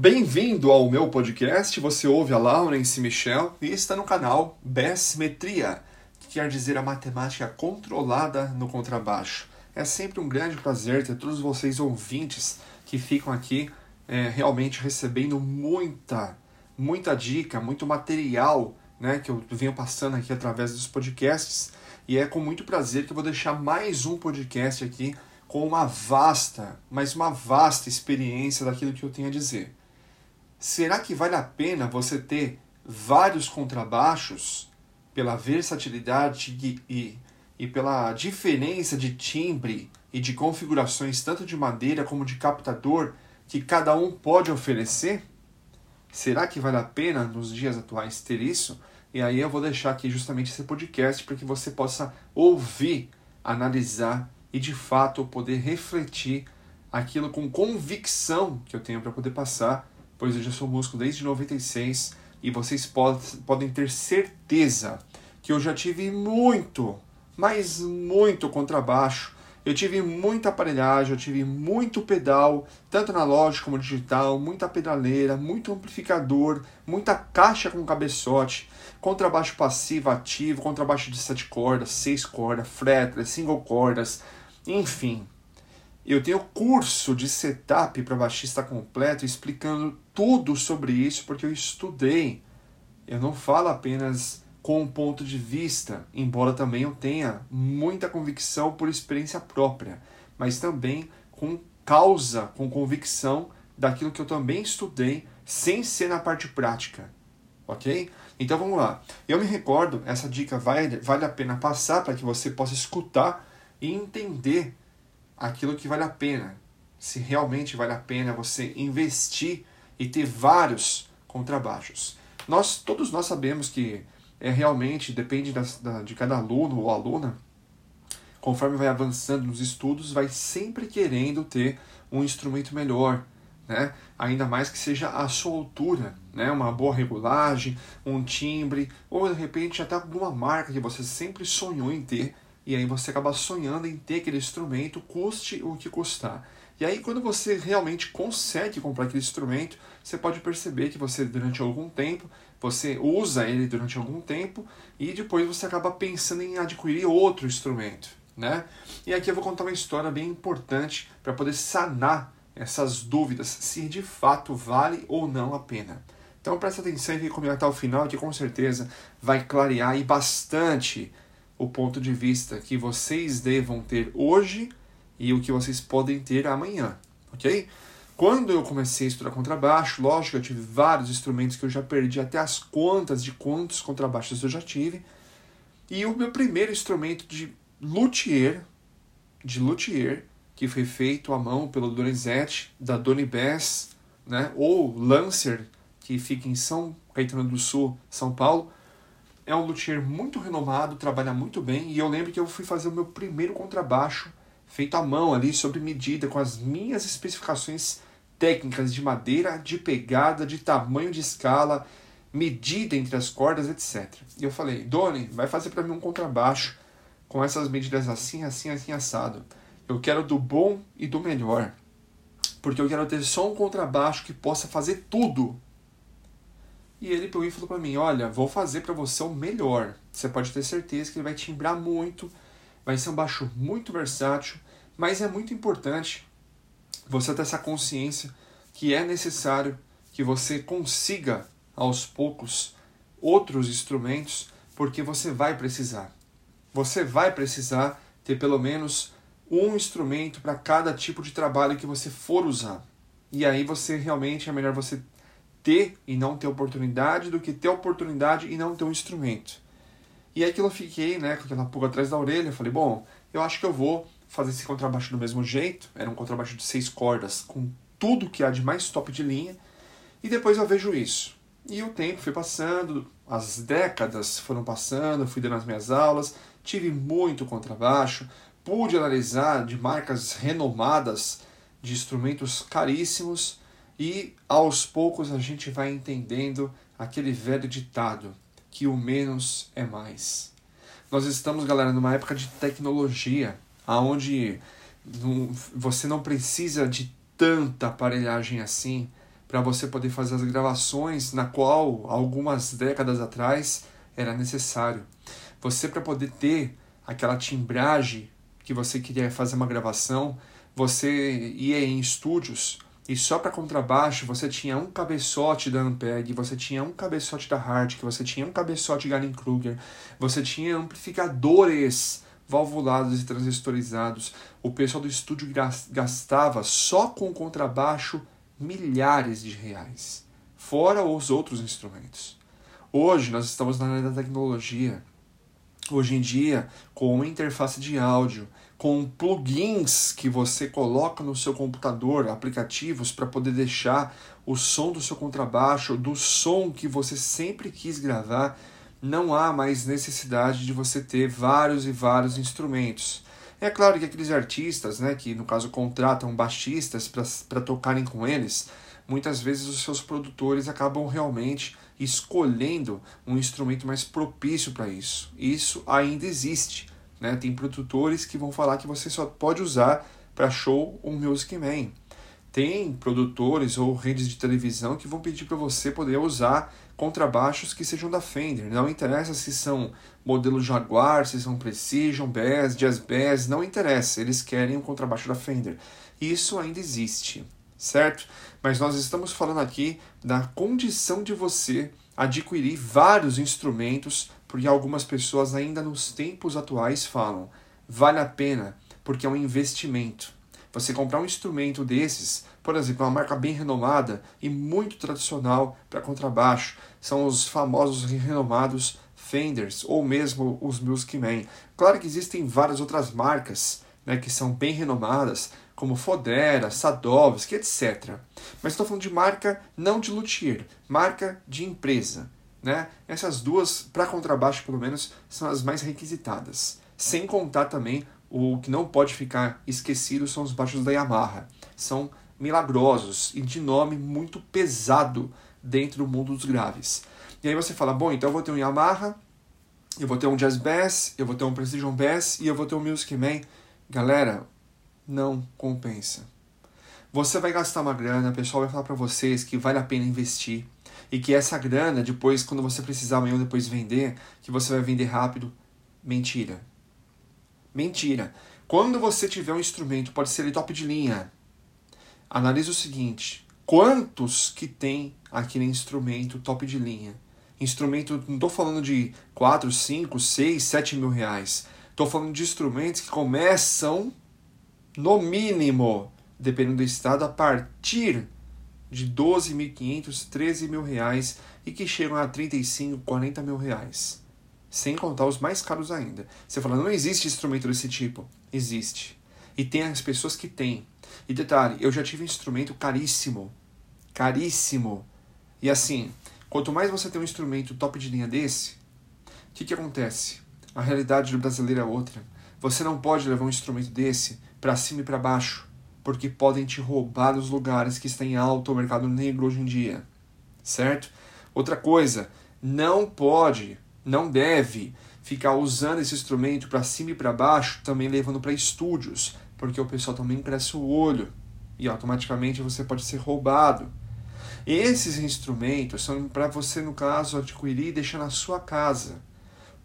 Bem-vindo ao meu podcast. Você ouve a Laurence Michel e está no canal Bessimetria, que quer dizer a matemática controlada no contrabaixo. É sempre um grande prazer ter todos vocês ouvintes que ficam aqui é, realmente recebendo muita, muita dica, muito material né, que eu venho passando aqui através dos podcasts. E é com muito prazer que eu vou deixar mais um podcast aqui com uma vasta, mas uma vasta experiência daquilo que eu tenho a dizer será que vale a pena você ter vários contrabaixos pela versatilidade e, e, pela diferença de timbre e de configurações tanto de madeira como de captador que cada um pode oferecer? Será que vale a pena nos dias atuais ter isso? E aí eu vou deixar aqui justamente esse podcast para que você possa ouvir, analisar e de fato poder refletir aquilo com convicção que eu tenho para poder passar pois eu já sou músico desde 96 e vocês pod podem ter certeza que eu já tive muito, mas muito contrabaixo. Eu tive muita aparelhagem, eu tive muito pedal, tanto analógico como digital, muita pedaleira, muito amplificador, muita caixa com cabeçote, contrabaixo passivo, ativo, contrabaixo de sete cordas, seis cordas, fretless, single cordas, enfim, eu tenho curso de setup para baixista completo explicando tudo sobre isso porque eu estudei. Eu não falo apenas com um ponto de vista, embora também eu tenha muita convicção por experiência própria, mas também com causa, com convicção daquilo que eu também estudei, sem ser na parte prática. Ok? Então vamos lá. Eu me recordo, essa dica vai, vale a pena passar para que você possa escutar e entender aquilo que vale a pena. Se realmente vale a pena você investir e ter vários contrabaixos. Nós, todos nós sabemos que é realmente depende da, da, de cada aluno ou aluna, conforme vai avançando nos estudos, vai sempre querendo ter um instrumento melhor, né? Ainda mais que seja a sua altura, né? Uma boa regulagem, um timbre, ou de repente até alguma marca que você sempre sonhou em ter e aí você acaba sonhando em ter aquele instrumento, custe o que custar. E aí, quando você realmente consegue comprar aquele instrumento, você pode perceber que você, durante algum tempo, você usa ele durante algum tempo e depois você acaba pensando em adquirir outro instrumento. Né? E aqui eu vou contar uma história bem importante para poder sanar essas dúvidas se de fato vale ou não a pena. Então presta atenção e fique comigo até o final que com certeza vai clarear e bastante o ponto de vista que vocês devam ter hoje e o que vocês podem ter amanhã, ok? Quando eu comecei a estudar contrabaixo, lógico, eu tive vários instrumentos que eu já perdi até as contas de quantos contrabaixos eu já tive. E o meu primeiro instrumento de luthier, de luthier, que foi feito à mão pelo Donizete, da Doni né, ou Lancer, que fica em São Caetano do Sul, São Paulo, é um luthier muito renomado, trabalha muito bem, e eu lembro que eu fui fazer o meu primeiro contrabaixo feito à mão ali, sob medida, com as minhas especificações técnicas de madeira, de pegada, de tamanho de escala, medida entre as cordas, etc. E eu falei, Doni, vai fazer para mim um contrabaixo com essas medidas assim, assim, assim, assado. Eu quero do bom e do melhor. Porque eu quero ter só um contrabaixo que possa fazer tudo e ele pegou e falou para mim: Olha, vou fazer para você o melhor. Você pode ter certeza que ele vai timbrar muito, vai ser um baixo muito versátil, mas é muito importante você ter essa consciência que é necessário que você consiga aos poucos outros instrumentos, porque você vai precisar. Você vai precisar ter pelo menos um instrumento para cada tipo de trabalho que você for usar. E aí você realmente é melhor você ter e não ter oportunidade do que ter oportunidade e não ter um instrumento. E aí que eu fiquei, né, com aquela pulga atrás da orelha, eu falei, bom, eu acho que eu vou fazer esse contrabaixo do mesmo jeito, era um contrabaixo de seis cordas, com tudo que há de mais top de linha, e depois eu vejo isso. E o tempo foi passando, as décadas foram passando, fui dando as minhas aulas, tive muito contrabaixo, pude analisar de marcas renomadas, de instrumentos caríssimos, e aos poucos a gente vai entendendo aquele velho ditado que o menos é mais. Nós estamos, galera, numa época de tecnologia, aonde você não precisa de tanta aparelhagem assim para você poder fazer as gravações na qual algumas décadas atrás era necessário. Você para poder ter aquela timbragem que você queria fazer uma gravação, você ia em estúdios e só para contrabaixo você tinha um cabeçote da Ampeg, você tinha um cabeçote da Hartke, você tinha um cabeçote Gallien-Kruger, você tinha amplificadores valvulados e transistorizados. O pessoal do estúdio gastava só com contrabaixo milhares de reais, fora os outros instrumentos. Hoje nós estamos na área da tecnologia. Hoje em dia, com uma interface de áudio, com plugins que você coloca no seu computador, aplicativos para poder deixar o som do seu contrabaixo, do som que você sempre quis gravar, não há mais necessidade de você ter vários e vários instrumentos. É claro que aqueles artistas, né, que no caso contratam baixistas para tocarem com eles, muitas vezes os seus produtores acabam realmente escolhendo um instrumento mais propício para isso. Isso ainda existe. Né? Tem produtores que vão falar que você só pode usar para show um Music Man. Tem produtores ou redes de televisão que vão pedir para você poder usar contrabaixos que sejam da Fender. Não interessa se são modelo Jaguar, se são Precision, Bass, Jazz Bass, não interessa. Eles querem um contrabaixo da Fender. Isso ainda existe, certo? Mas nós estamos falando aqui da condição de você adquirir vários instrumentos, porque algumas pessoas ainda nos tempos atuais falam, vale a pena, porque é um investimento. Você comprar um instrumento desses, por exemplo, uma marca bem renomada e muito tradicional para contrabaixo, são os famosos e renomados Fenders ou mesmo os Music Man. Claro que existem várias outras marcas né, que são bem renomadas, como Fodera, Sadovski, etc. Mas estou falando de marca não de luthier, marca de empresa. Né? Essas duas, para contrabaixo pelo menos, são as mais requisitadas. Sem contar também o que não pode ficar esquecido são os baixos da Yamaha. São milagrosos e de nome muito pesado dentro do mundo dos graves. E aí você fala, bom, então eu vou ter um Yamaha, eu vou ter um Jazz Bass, eu vou ter um Precision Bass e eu vou ter um Music Man. Galera, não compensa. Você vai gastar uma grana, o pessoal vai falar para vocês que vale a pena investir e que essa grana, depois, quando você precisar amanhã depois vender, que você vai vender rápido. Mentira. Mentira. Quando você tiver um instrumento, pode ser ele top de linha, analise o seguinte: quantos que tem aquele instrumento top de linha? Instrumento, não estou falando de 4, 5, 6, 7 mil reais. Estou falando de instrumentos que começam, no mínimo, dependendo do estado, a partir de 12.500, 13 mil reais e que chegam a 35, 40 mil reais. Sem contar os mais caros ainda. Você fala, não existe instrumento desse tipo. Existe. E tem as pessoas que têm. E detalhe, eu já tive um instrumento caríssimo. Caríssimo. E assim, quanto mais você tem um instrumento top de linha desse, o que, que acontece? A realidade do brasileiro é outra. Você não pode levar um instrumento desse para cima e para baixo, porque podem te roubar os lugares que está em alto o mercado negro hoje em dia. Certo? Outra coisa, não pode, não deve ficar usando esse instrumento para cima e para baixo, também levando para estúdios, porque o pessoal também cresce o olho e automaticamente você pode ser roubado. Esses instrumentos são para você, no caso, adquirir e deixar na sua casa.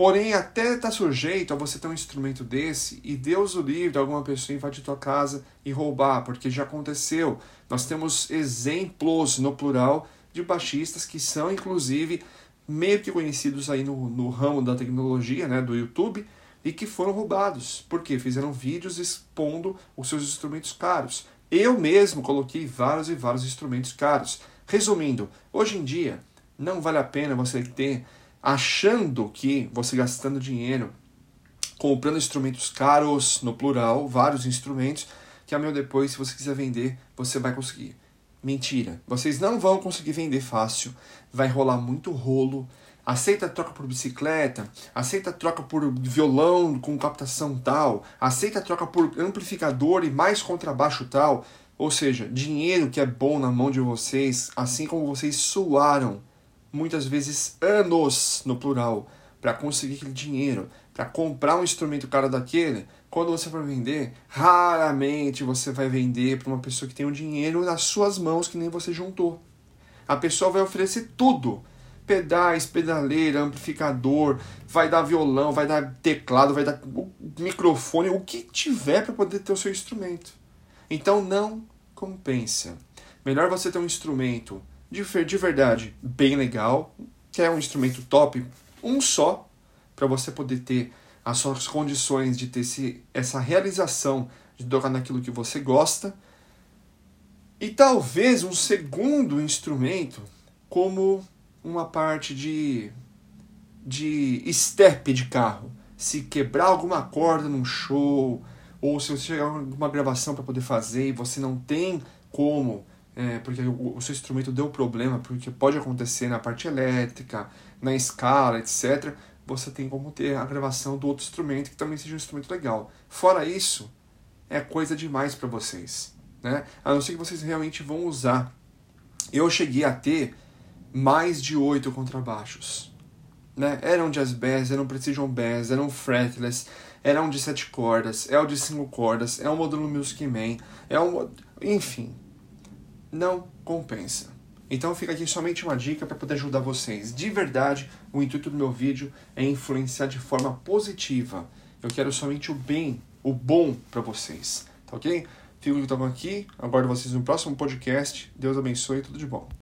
Porém, até está sujeito a você ter um instrumento desse e Deus o livre, alguma pessoa invadir tua casa e roubar, porque já aconteceu. Nós temos exemplos no plural de baixistas que são, inclusive, meio que conhecidos aí no, no ramo da tecnologia, né, do YouTube, e que foram roubados, porque fizeram vídeos expondo os seus instrumentos caros. Eu mesmo coloquei vários e vários instrumentos caros. Resumindo, hoje em dia não vale a pena você ter achando que você gastando dinheiro comprando instrumentos caros, no plural, vários instrumentos, que amanhã depois, se você quiser vender, você vai conseguir. Mentira. Vocês não vão conseguir vender fácil. Vai rolar muito rolo. Aceita troca por bicicleta, aceita troca por violão com captação tal, aceita troca por amplificador e mais contrabaixo tal. Ou seja, dinheiro que é bom na mão de vocês, assim como vocês suaram muitas vezes anos no plural, para conseguir aquele dinheiro, para comprar um instrumento caro daquele, quando você for vender, raramente você vai vender para uma pessoa que tem o um dinheiro nas suas mãos que nem você juntou. A pessoa vai oferecer tudo. Pedais, pedaleira, amplificador, vai dar violão, vai dar teclado, vai dar microfone, o que tiver para poder ter o seu instrumento. Então não compensa. Melhor você ter um instrumento de, de verdade bem legal, que é um instrumento top, um só, para você poder ter as suas condições de ter esse, essa realização de tocar naquilo que você gosta. E talvez um segundo instrumento como uma parte de, de step de carro. Se quebrar alguma corda num show, ou se você chegar uma gravação para poder fazer e você não tem como, é, porque o, o, seu instrumento deu problema, porque pode acontecer na parte elétrica, na escala, etc você tem como ter a gravação do outro instrumento que também seja um instrumento legal. Fora isso, é coisa demais para vocês, né? A não ser que vocês realmente vão usar. Eu cheguei a ter mais de oito contrabaixos, né? Eram jazz bass, eram precision bass, eram fretless, eram de sete cordas, é o de cinco cordas, é um módulo Music Man, é um, enfim, não compensa. Então fica aqui somente uma dica para poder ajudar vocês. De verdade, o intuito do meu vídeo é influenciar de forma positiva. Eu quero somente o bem, o bom para vocês, tá ok? Fico então aqui, aguardo vocês no próximo podcast. Deus abençoe e tudo de bom.